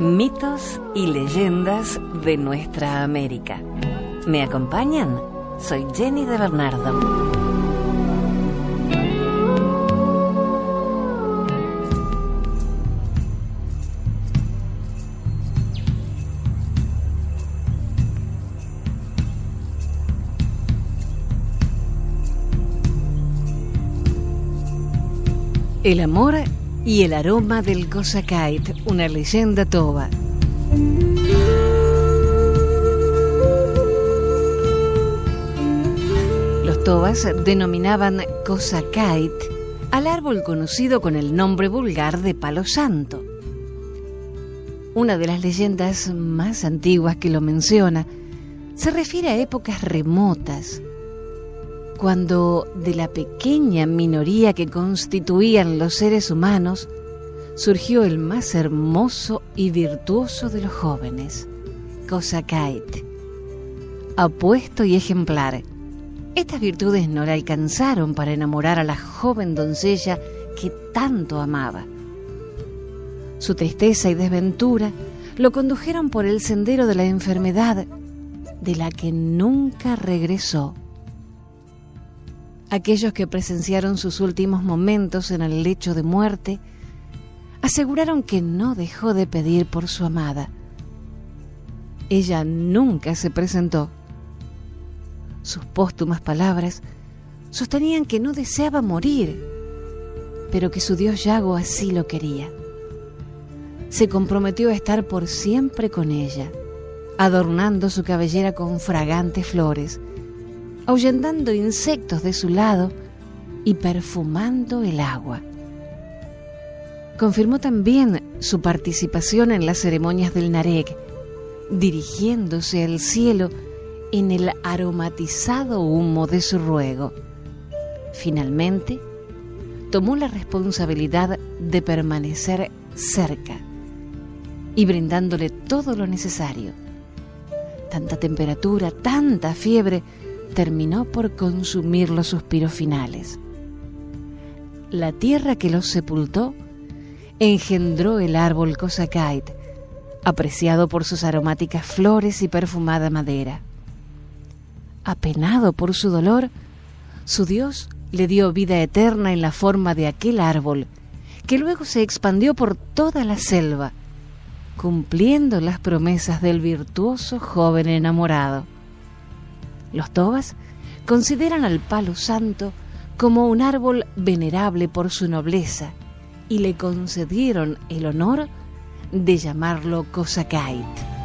Mitos y leyendas de nuestra América. ¿Me acompañan? Soy Jenny de Bernardo. El amor y el aroma del Kosakait, una leyenda toba. Los tobas denominaban Kosakait al árbol conocido con el nombre vulgar de palo santo. Una de las leyendas más antiguas que lo menciona se refiere a épocas remotas, cuando de la pequeña minoría que constituían los seres humanos surgió el más hermoso y virtuoso de los jóvenes, Kosakait. Apuesto y ejemplar, estas virtudes no le alcanzaron para enamorar a la joven doncella que tanto amaba. Su tristeza y desventura lo condujeron por el sendero de la enfermedad, de la que nunca regresó. Aquellos que presenciaron sus últimos momentos en el lecho de muerte aseguraron que no dejó de pedir por su amada. Ella nunca se presentó. Sus póstumas palabras sostenían que no deseaba morir, pero que su dios Yago así lo quería. Se comprometió a estar por siempre con ella, adornando su cabellera con fragantes flores, ahuyentando insectos de su lado y perfumando el agua. Confirmó también su participación en las ceremonias del Narek, dirigiéndose al cielo en el aromatizado humo de su ruego. Finalmente, tomó la responsabilidad de permanecer cerca y brindándole todo lo necesario. Tanta temperatura, tanta fiebre, terminó por consumir los suspiros finales. La tierra que los sepultó engendró el árbol Kosakait, apreciado por sus aromáticas flores y perfumada madera. Apenado por su dolor, su Dios le dio vida eterna en la forma de aquel árbol, que luego se expandió por toda la selva, cumpliendo las promesas del virtuoso joven enamorado. Los tobas consideran al palo santo como un árbol venerable por su nobleza y le concedieron el honor de llamarlo Kosakait.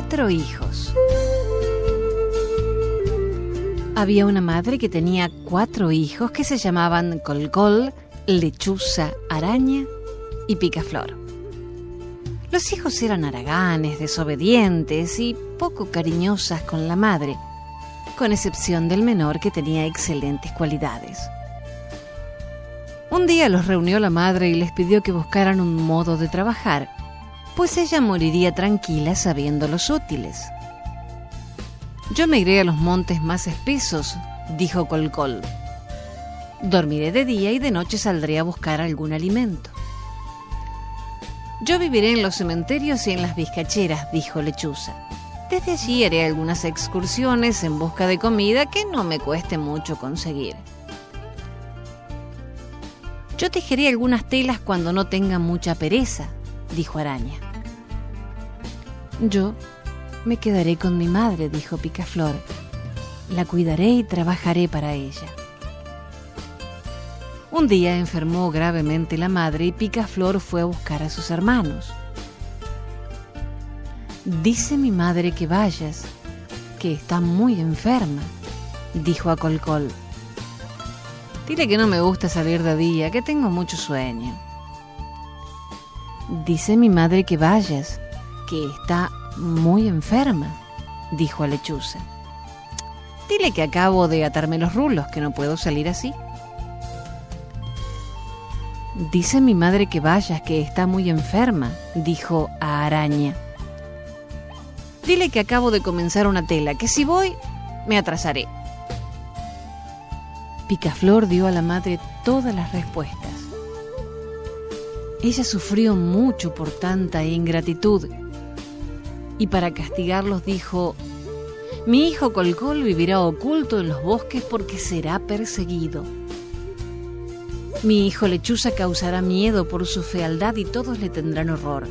Cuatro hijos. Había una madre que tenía cuatro hijos que se llamaban Colcol, Lechuza, Araña y Picaflor. Los hijos eran haraganes, desobedientes y poco cariñosas con la madre, con excepción del menor que tenía excelentes cualidades. Un día los reunió la madre y les pidió que buscaran un modo de trabajar pues ella moriría tranquila sabiendo los útiles. Yo me iré a los montes más espesos, dijo Colcol. Dormiré de día y de noche saldré a buscar algún alimento. Yo viviré en los cementerios y en las vizcacheras, dijo Lechuza. Desde allí haré algunas excursiones en busca de comida que no me cueste mucho conseguir. Yo tejeré algunas telas cuando no tenga mucha pereza, dijo Araña. Yo me quedaré con mi madre, dijo Picaflor. La cuidaré y trabajaré para ella. Un día enfermó gravemente la madre y Picaflor fue a buscar a sus hermanos. Dice mi madre que vayas, que está muy enferma, dijo a Colcol. Dile que no me gusta salir de día, que tengo mucho sueño. Dice mi madre que vayas, que está muy enferma, dijo Lechuza. Dile que acabo de atarme los rulos, que no puedo salir así. Dice mi madre que vayas, que está muy enferma, dijo a Araña. Dile que acabo de comenzar una tela, que si voy, me atrasaré. Picaflor dio a la madre todas las respuestas. Ella sufrió mucho por tanta ingratitud y para castigarlos dijo, mi hijo Colcol vivirá oculto en los bosques porque será perseguido. Mi hijo Lechuza causará miedo por su fealdad y todos le tendrán horror.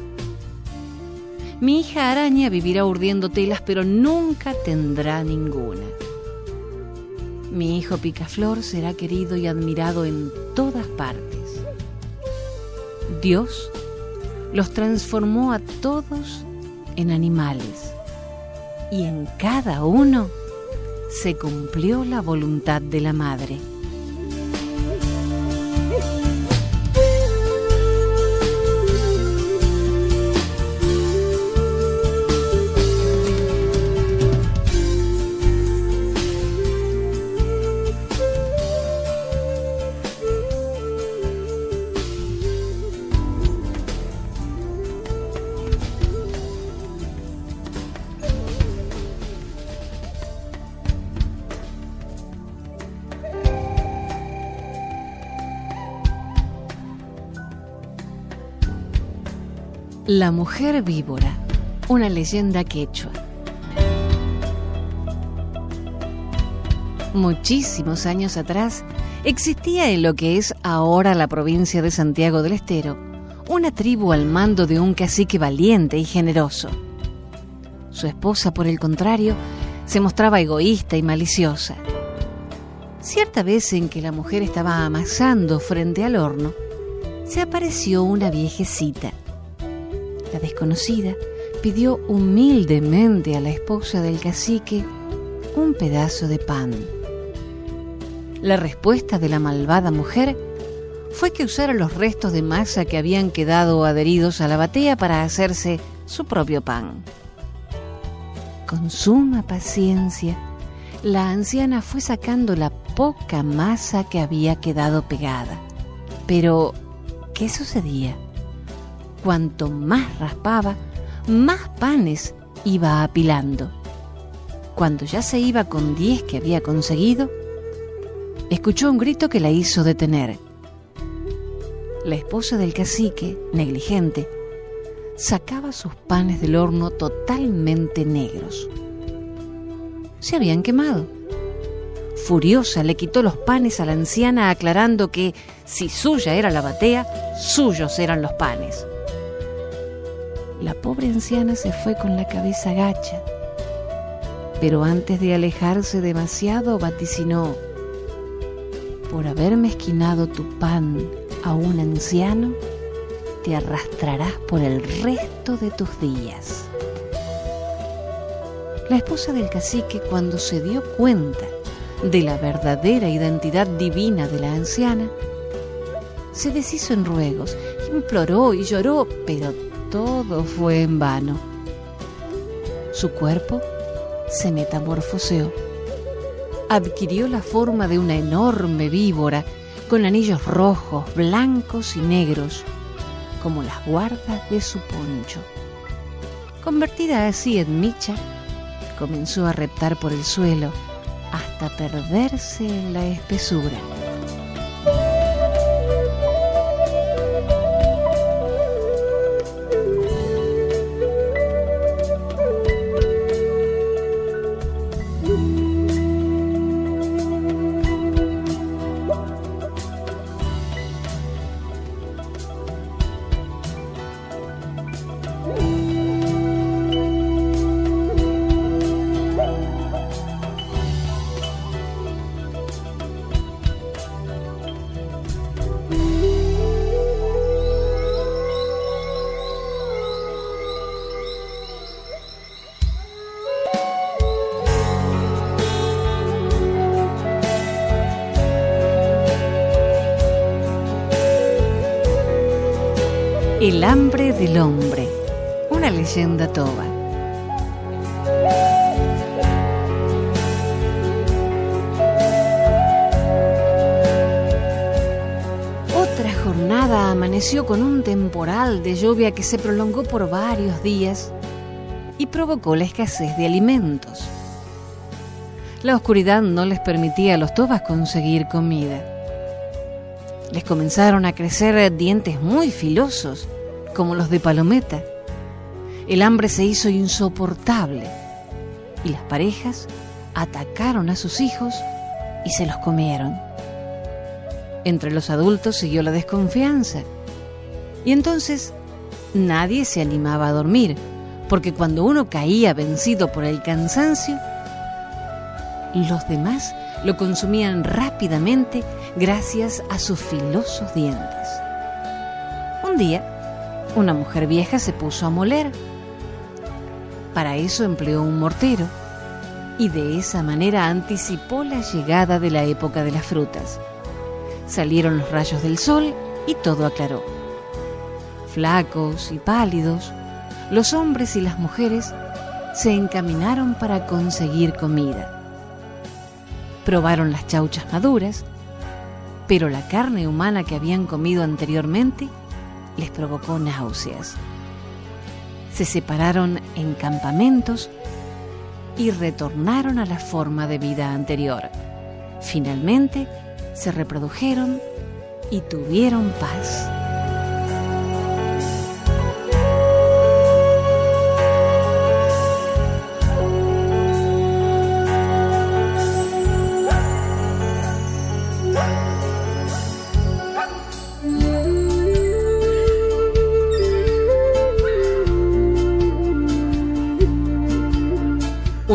Mi hija Araña vivirá urdiendo telas pero nunca tendrá ninguna. Mi hijo Picaflor será querido y admirado en todas partes. Dios los transformó a todos en animales y en cada uno se cumplió la voluntad de la madre. La mujer víbora, una leyenda quechua. Muchísimos años atrás existía en lo que es ahora la provincia de Santiago del Estero una tribu al mando de un cacique valiente y generoso. Su esposa, por el contrario, se mostraba egoísta y maliciosa. Cierta vez en que la mujer estaba amasando frente al horno, se apareció una viejecita la desconocida pidió humildemente a la esposa del cacique un pedazo de pan. La respuesta de la malvada mujer fue que usara los restos de masa que habían quedado adheridos a la batea para hacerse su propio pan. Con suma paciencia, la anciana fue sacando la poca masa que había quedado pegada. Pero, ¿qué sucedía? Cuanto más raspaba, más panes iba apilando. Cuando ya se iba con diez que había conseguido, escuchó un grito que la hizo detener. La esposa del cacique, negligente, sacaba sus panes del horno totalmente negros. Se habían quemado. Furiosa le quitó los panes a la anciana aclarando que si suya era la batea, suyos eran los panes. La pobre anciana se fue con la cabeza gacha, pero antes de alejarse demasiado vaticinó, por haber mezquinado tu pan a un anciano, te arrastrarás por el resto de tus días. La esposa del cacique, cuando se dio cuenta de la verdadera identidad divina de la anciana, se deshizo en ruegos, imploró y lloró, pero todo fue en vano. Su cuerpo se metamorfoseó. Adquirió la forma de una enorme víbora con anillos rojos, blancos y negros, como las guardas de su poncho. Convertida así en micha, comenzó a reptar por el suelo hasta perderse en la espesura. El hambre del hombre, una leyenda toba. Otra jornada amaneció con un temporal de lluvia que se prolongó por varios días y provocó la escasez de alimentos. La oscuridad no les permitía a los tobas conseguir comida. Les comenzaron a crecer dientes muy filosos, como los de palometa. El hambre se hizo insoportable y las parejas atacaron a sus hijos y se los comieron. Entre los adultos siguió la desconfianza y entonces nadie se animaba a dormir, porque cuando uno caía vencido por el cansancio, los demás lo consumían rápidamente gracias a sus filosos dientes. Un día, una mujer vieja se puso a moler. Para eso empleó un mortero y de esa manera anticipó la llegada de la época de las frutas. Salieron los rayos del sol y todo aclaró. Flacos y pálidos, los hombres y las mujeres se encaminaron para conseguir comida Probaron las chauchas maduras, pero la carne humana que habían comido anteriormente les provocó náuseas. Se separaron en campamentos y retornaron a la forma de vida anterior. Finalmente se reprodujeron y tuvieron paz.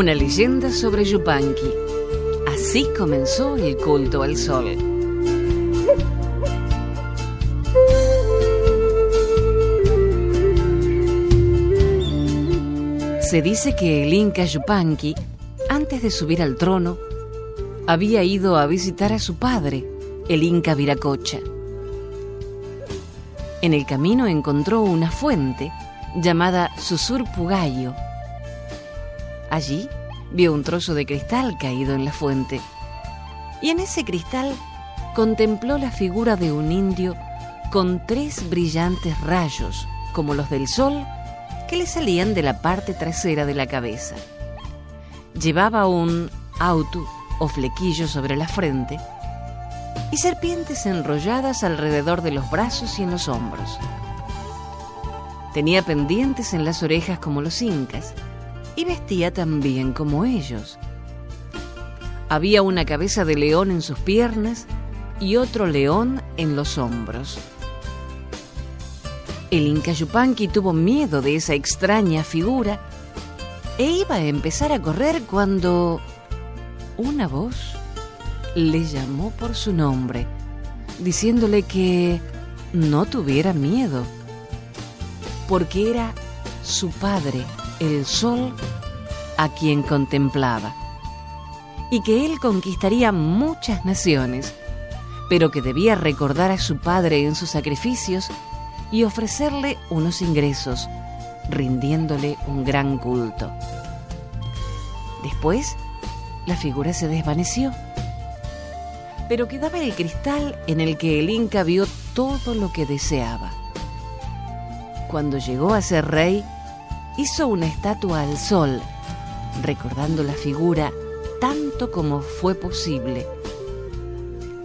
Una leyenda sobre Yupanqui. Así comenzó el culto al sol. Se dice que el Inca Yupanqui, antes de subir al trono, había ido a visitar a su padre, el Inca Viracocha. En el camino encontró una fuente llamada Susurpugayo Allí vio un trozo de cristal caído en la fuente y en ese cristal contempló la figura de un indio con tres brillantes rayos, como los del sol, que le salían de la parte trasera de la cabeza. Llevaba un auto o flequillo sobre la frente y serpientes enrolladas alrededor de los brazos y en los hombros. Tenía pendientes en las orejas como los incas y vestía también como ellos. Había una cabeza de león en sus piernas y otro león en los hombros. El Inca Yupanqui tuvo miedo de esa extraña figura e iba a empezar a correr cuando una voz le llamó por su nombre, diciéndole que no tuviera miedo, porque era su padre el sol a quien contemplaba, y que él conquistaría muchas naciones, pero que debía recordar a su padre en sus sacrificios y ofrecerle unos ingresos, rindiéndole un gran culto. Después, la figura se desvaneció, pero quedaba el cristal en el que el Inca vio todo lo que deseaba. Cuando llegó a ser rey, hizo una estatua al sol, recordando la figura tanto como fue posible,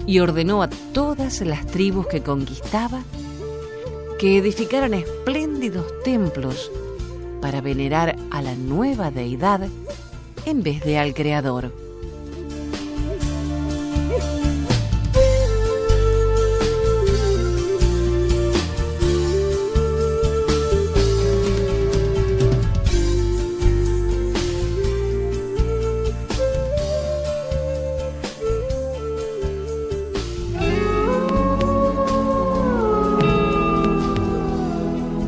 y ordenó a todas las tribus que conquistaba que edificaran espléndidos templos para venerar a la nueva deidad en vez de al Creador.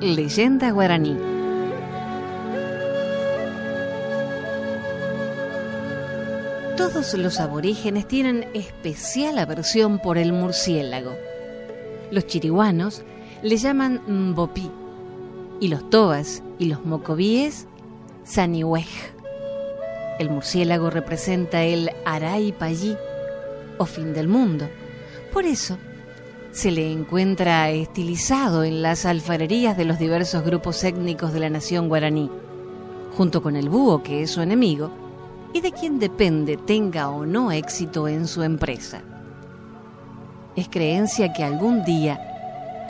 Leyenda guaraní. Todos los aborígenes tienen especial aversión por el murciélago. Los chiriguanos le llaman mbopí y los tobas y los mocobíes saniwej. El murciélago representa el Aray Payí o fin del mundo. Por eso, se le encuentra estilizado en las alfarerías de los diversos grupos étnicos de la nación guaraní, junto con el búho que es su enemigo y de quien depende tenga o no éxito en su empresa. Es creencia que algún día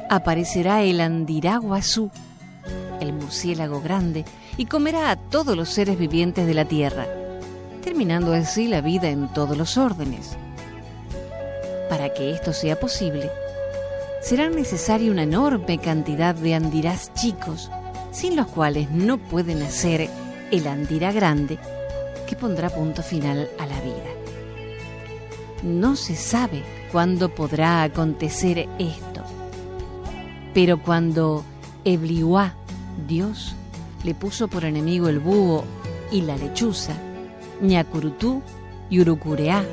aparecerá el andiraguazú, el murciélago grande, y comerá a todos los seres vivientes de la tierra, terminando así la vida en todos los órdenes. Para que esto sea posible, será necesaria una enorme cantidad de andirás chicos, sin los cuales no puede nacer el andira grande que pondrá punto final a la vida. No se sabe cuándo podrá acontecer esto, pero cuando Ebliuá, Dios, le puso por enemigo el búho y la lechuza, Ñacurutú y Urucureá,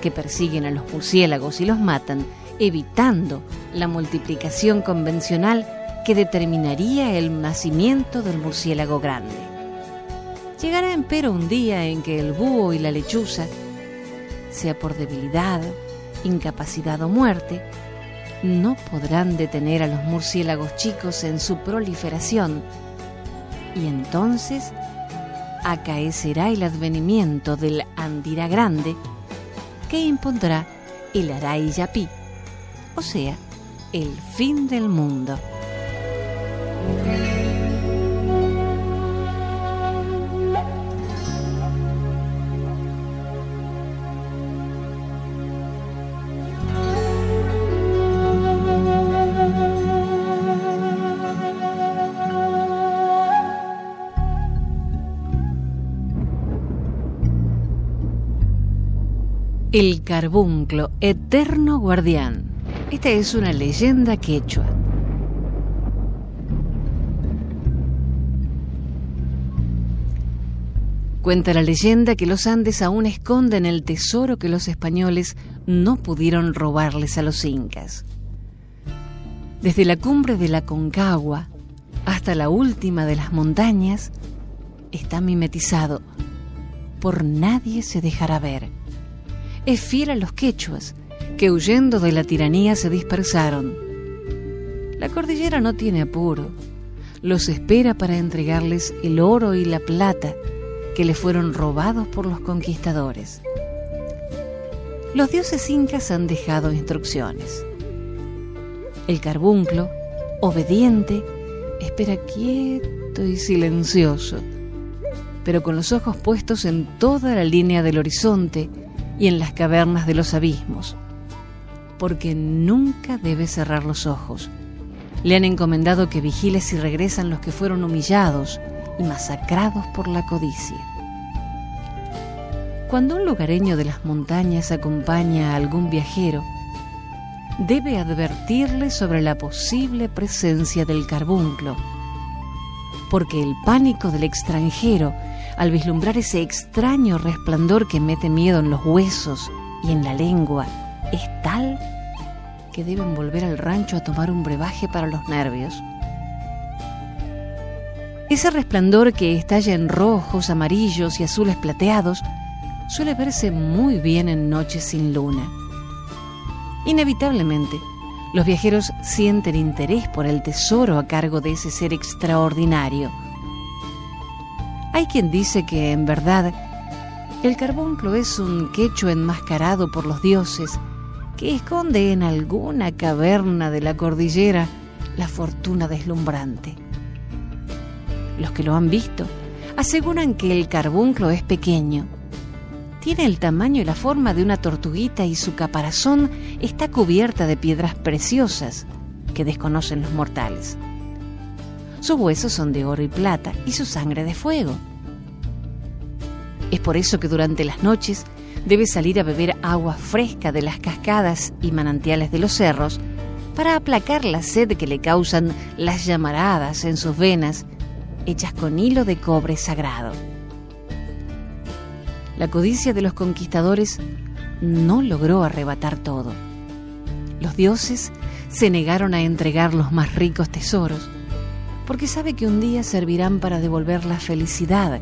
que persiguen a los murciélagos y los matan, evitando la multiplicación convencional que determinaría el nacimiento del murciélago grande. Llegará empero un día en que el búho y la lechuza, sea por debilidad, incapacidad o muerte, no podrán detener a los murciélagos chicos en su proliferación y entonces acaecerá el advenimiento del Andira Grande que impondrá el Aray Yapi o sea, el fin del mundo. El carbunclo, eterno guardián. Esta es una leyenda quechua. Cuenta la leyenda que los Andes aún esconden el tesoro que los españoles no pudieron robarles a los incas. Desde la cumbre de la Concagua hasta la última de las montañas está mimetizado. Por nadie se dejará ver. Es fiel a los quechuas que huyendo de la tiranía se dispersaron. La cordillera no tiene apuro, los espera para entregarles el oro y la plata que le fueron robados por los conquistadores. Los dioses incas han dejado instrucciones. El carbunclo, obediente, espera quieto y silencioso, pero con los ojos puestos en toda la línea del horizonte y en las cavernas de los abismos porque nunca debe cerrar los ojos. Le han encomendado que vigile si regresan los que fueron humillados y masacrados por la codicia. Cuando un lugareño de las montañas acompaña a algún viajero, debe advertirle sobre la posible presencia del carbunclo, porque el pánico del extranjero al vislumbrar ese extraño resplandor que mete miedo en los huesos y en la lengua, es tal que deben volver al rancho a tomar un brebaje para los nervios. Ese resplandor que estalla en rojos, amarillos y azules plateados suele verse muy bien en noches sin luna. Inevitablemente, los viajeros sienten interés por el tesoro a cargo de ese ser extraordinario. Hay quien dice que, en verdad, el carbonclo es un quecho enmascarado por los dioses que esconde en alguna caverna de la cordillera la fortuna deslumbrante. Los que lo han visto aseguran que el carbunclo es pequeño. Tiene el tamaño y la forma de una tortuguita y su caparazón está cubierta de piedras preciosas que desconocen los mortales. Sus huesos son de oro y plata y su sangre de fuego. Es por eso que durante las noches debe salir a beber agua fresca de las cascadas y manantiales de los cerros para aplacar la sed que le causan las llamaradas en sus venas, hechas con hilo de cobre sagrado. La codicia de los conquistadores no logró arrebatar todo. Los dioses se negaron a entregar los más ricos tesoros, porque sabe que un día servirán para devolver la felicidad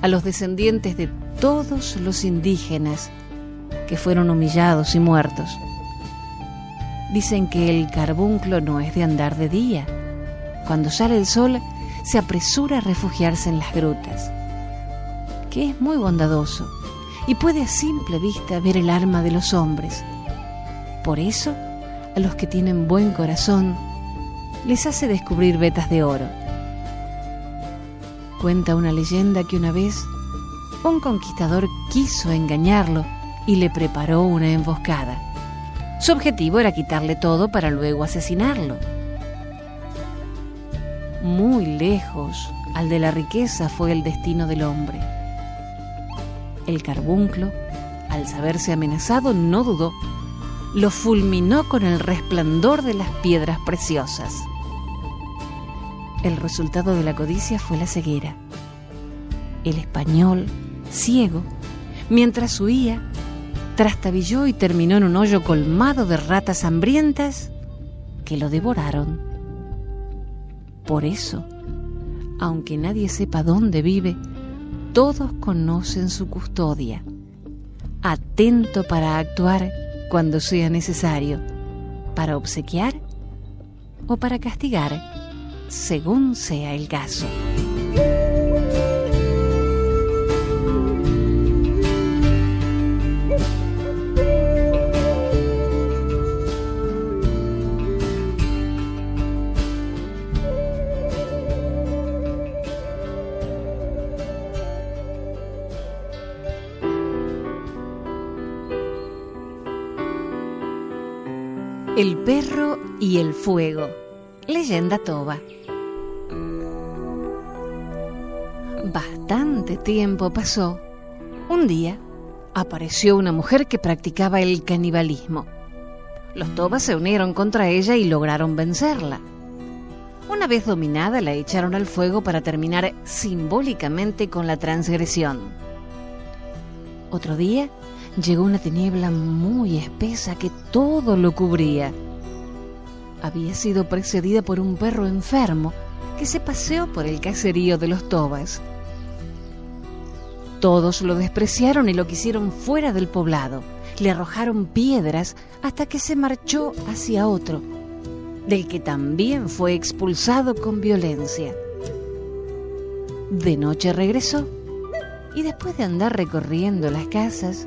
a los descendientes de todos los indígenas que fueron humillados y muertos. Dicen que el carbunclo no es de andar de día. Cuando sale el sol, se apresura a refugiarse en las grutas, que es muy bondadoso y puede a simple vista ver el alma de los hombres. Por eso, a los que tienen buen corazón, les hace descubrir vetas de oro. Cuenta una leyenda que una vez un conquistador quiso engañarlo y le preparó una emboscada. Su objetivo era quitarle todo para luego asesinarlo. Muy lejos al de la riqueza fue el destino del hombre. El carbunclo, al saberse amenazado, no dudó. Lo fulminó con el resplandor de las piedras preciosas. El resultado de la codicia fue la ceguera. El español ciego, mientras huía, trastabilló y terminó en un hoyo colmado de ratas hambrientas que lo devoraron. Por eso, aunque nadie sepa dónde vive, todos conocen su custodia, atento para actuar cuando sea necesario, para obsequiar o para castigar, según sea el caso. El perro y el fuego. Leyenda toba. Bastante tiempo pasó. Un día apareció una mujer que practicaba el canibalismo. Los tobas se unieron contra ella y lograron vencerla. Una vez dominada, la echaron al fuego para terminar simbólicamente con la transgresión. Otro día, llegó una tiniebla muy espesa que todo lo cubría. Había sido precedida por un perro enfermo que se paseó por el caserío de los Tobas. Todos lo despreciaron y lo quisieron fuera del poblado. Le arrojaron piedras hasta que se marchó hacia otro, del que también fue expulsado con violencia. De noche regresó y después de andar recorriendo las casas,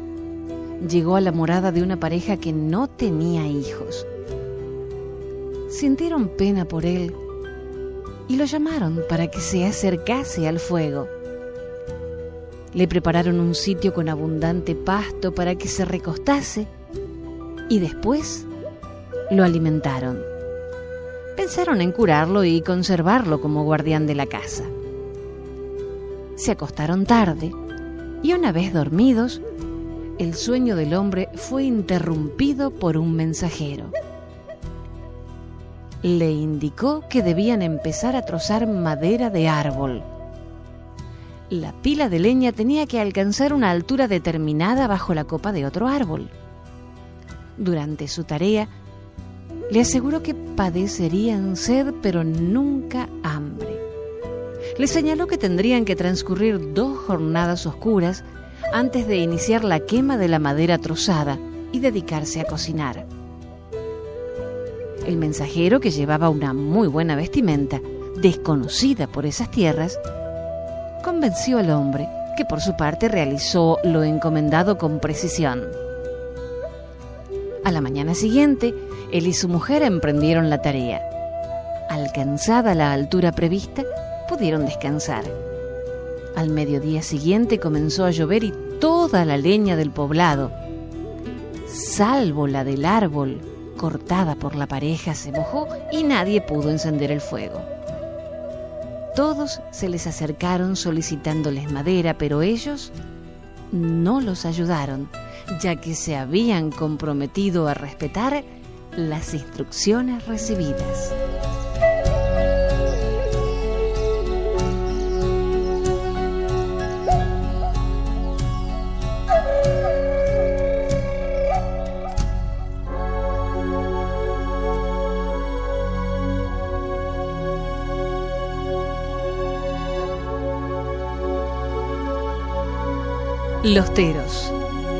llegó a la morada de una pareja que no tenía hijos. Sintieron pena por él y lo llamaron para que se acercase al fuego. Le prepararon un sitio con abundante pasto para que se recostase y después lo alimentaron. Pensaron en curarlo y conservarlo como guardián de la casa. Se acostaron tarde y una vez dormidos, el sueño del hombre fue interrumpido por un mensajero. Le indicó que debían empezar a trozar madera de árbol. La pila de leña tenía que alcanzar una altura determinada bajo la copa de otro árbol. Durante su tarea, le aseguró que padecerían sed pero nunca hambre. Le señaló que tendrían que transcurrir dos jornadas oscuras antes de iniciar la quema de la madera trozada y dedicarse a cocinar. El mensajero, que llevaba una muy buena vestimenta, desconocida por esas tierras, convenció al hombre, que por su parte realizó lo encomendado con precisión. A la mañana siguiente, él y su mujer emprendieron la tarea. Alcanzada la altura prevista, pudieron descansar. Al mediodía siguiente comenzó a llover y toda la leña del poblado, salvo la del árbol cortada por la pareja, se mojó y nadie pudo encender el fuego. Todos se les acercaron solicitándoles madera, pero ellos no los ayudaron, ya que se habían comprometido a respetar las instrucciones recibidas. Los Teros,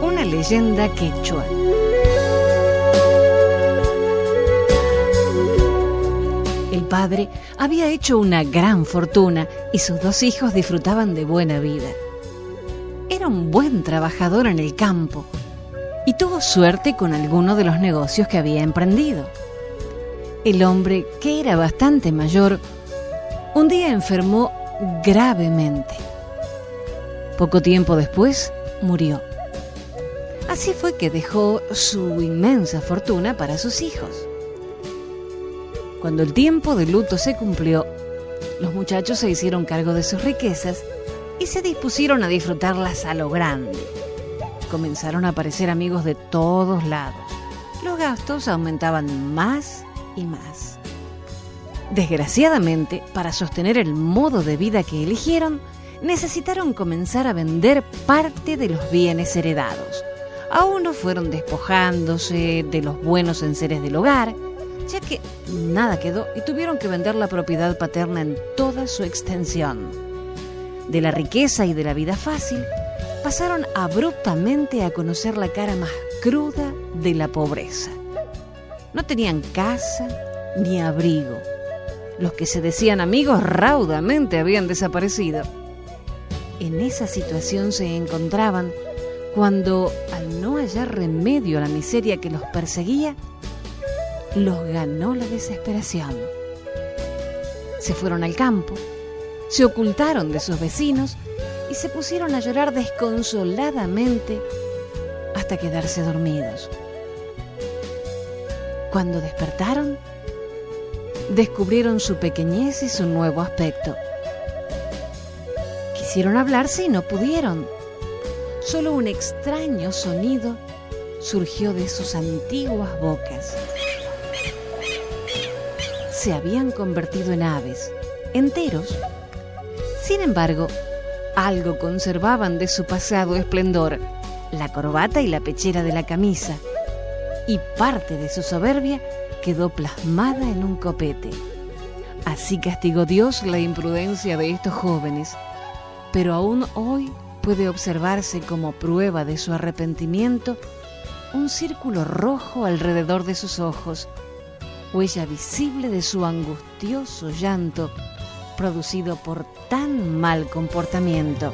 una leyenda quechua. El padre había hecho una gran fortuna y sus dos hijos disfrutaban de buena vida. Era un buen trabajador en el campo y tuvo suerte con alguno de los negocios que había emprendido. El hombre, que era bastante mayor, un día enfermó gravemente. Poco tiempo después murió. Así fue que dejó su inmensa fortuna para sus hijos. Cuando el tiempo de luto se cumplió, los muchachos se hicieron cargo de sus riquezas y se dispusieron a disfrutarlas a lo grande. Comenzaron a aparecer amigos de todos lados. Los gastos aumentaban más y más. Desgraciadamente, para sostener el modo de vida que eligieron, necesitaron comenzar a vender parte de los bienes heredados. A uno fueron despojándose de los buenos enseres del hogar, ya que nada quedó y tuvieron que vender la propiedad paterna en toda su extensión. De la riqueza y de la vida fácil, pasaron abruptamente a conocer la cara más cruda de la pobreza. No tenían casa ni abrigo. Los que se decían amigos raudamente habían desaparecido en esa situación se encontraban cuando, al no hallar remedio a la miseria que los perseguía, los ganó la desesperación. Se fueron al campo, se ocultaron de sus vecinos y se pusieron a llorar desconsoladamente hasta quedarse dormidos. Cuando despertaron, descubrieron su pequeñez y su nuevo aspecto. Quisieron hablarse y no pudieron. Solo un extraño sonido surgió de sus antiguas bocas. Se habían convertido en aves, enteros. Sin embargo, algo conservaban de su pasado esplendor, la corbata y la pechera de la camisa, y parte de su soberbia quedó plasmada en un copete. Así castigó Dios la imprudencia de estos jóvenes pero aún hoy puede observarse como prueba de su arrepentimiento un círculo rojo alrededor de sus ojos, huella visible de su angustioso llanto producido por tan mal comportamiento.